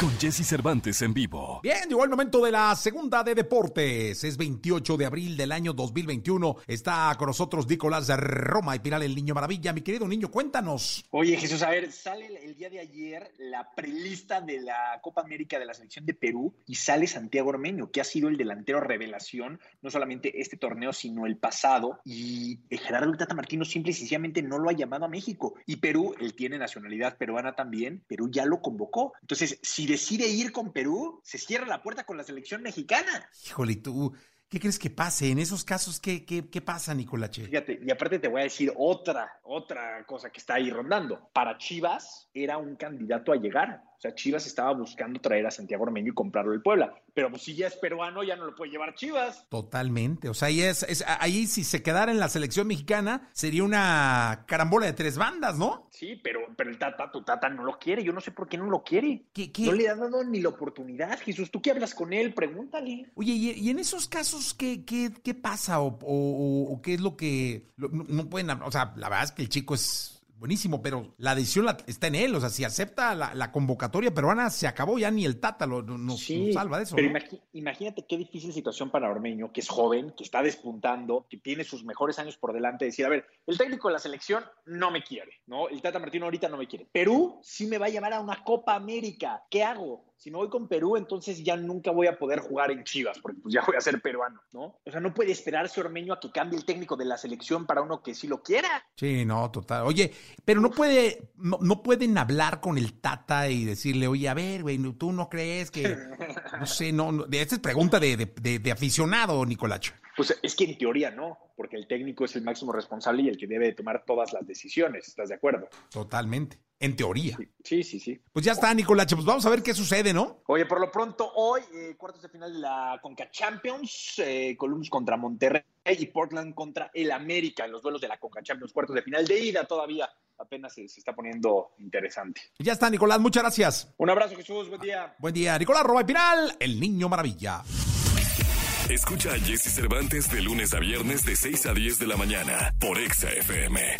Con Jesse Cervantes en vivo. Bien, llegó el momento de la segunda de deportes. Es 28 de abril del año 2021. Está con nosotros Nicolás de Roma y Piral, el Niño Maravilla. Mi querido niño, cuéntanos. Oye, Jesús, a ver, sale el día de ayer la prelista de la Copa América de la selección de Perú y sale Santiago Ormeño, que ha sido el delantero revelación, no solamente este torneo, sino el pasado. Y Gerardo Tata Martino simple y sencillamente no lo ha llamado a México. Y Perú, él tiene nacionalidad peruana también, Perú ya lo convocó. Entonces, si decide ir con Perú, se cierra la puerta con la selección mexicana. Híjole, tú, ¿qué crees que pase? En esos casos, ¿qué, qué, qué pasa, Nicolache? Fíjate, y aparte te voy a decir otra, otra cosa que está ahí rondando. Para Chivas era un candidato a llegar. O sea, Chivas estaba buscando traer a Santiago Ormeño y comprarlo del Puebla. Pero pues si ya es peruano, ya no lo puede llevar Chivas. Totalmente. O sea, ahí, es, es- ahí si se quedara en la selección mexicana, sería una carambola de tres bandas, ¿no? Sí, pero, pero el Tata, tu Tata no lo quiere. Yo no sé por qué no lo quiere. ¿Qué- qué? No le ha dado ni la oportunidad, Jesús. ¿Tú qué hablas con él? Pregúntale. Oye, y, y en esos casos, ¿qué, qué, qué pasa? O, o- o qué es lo que... lo- no, pueden... hab- O sea, la verdad es que el chico es buenísimo, pero la decisión la- está en él. O sea, si acepta la, la convocatoria peruana, se acabó. Ya ni el Tata lo, no- nos, nos salva de eso. Pero imagínate qué difícil situación para Ormeño, que es joven, que está despuntando, que tiene sus mejores años por delante, decir, a ver, el técnico de la selección no me quiere, ¿no? El Tata Martino ahorita no me quiere. Perú sí me va a llamar a una Copa América. ¿Qué hago? Si me voy con Perú, entonces ya nunca voy a poder jugar en Chivas, porque pues ya voy a ser peruano, ¿no? O sea, no puede esperarse Ormeño a que cambie el técnico de la selección para uno que sí lo quiera. Sí, no, total. Oye, pero no puede, no, no pueden hablar con el Tata y decirle, oye, a ver, güey, tú no crees que, no sé, no, no esta es pregunta de, de, de- de aficionado, Nicolacho. Pues es que en teoría no, porque el técnico es el máximo responsable y el que debe de tomar todas las decisiones, ¿estás de acuerdo? Totalmente. En teoría. Sí, sí, sí. Pues ya está, Nicolacho. Pues vamos a ver qué sucede, ¿no? Oye, por lo pronto, hoy, eh, cuartos de final de la Conca Champions, eh, Columbus contra Monterrey y Portland contra el América en los duelos de la Conca Champions, cuartos de final de ida todavía. Apenas se, se está poniendo interesante. Ya está, Nicolás. Muchas gracias. Un abrazo, Jesús. Buen día. Buen día, Nicolás Roba y Piral, el niño maravilla. Escucha a Jesse Cervantes de lunes a viernes de 6 a 10 de la mañana por Exa FM.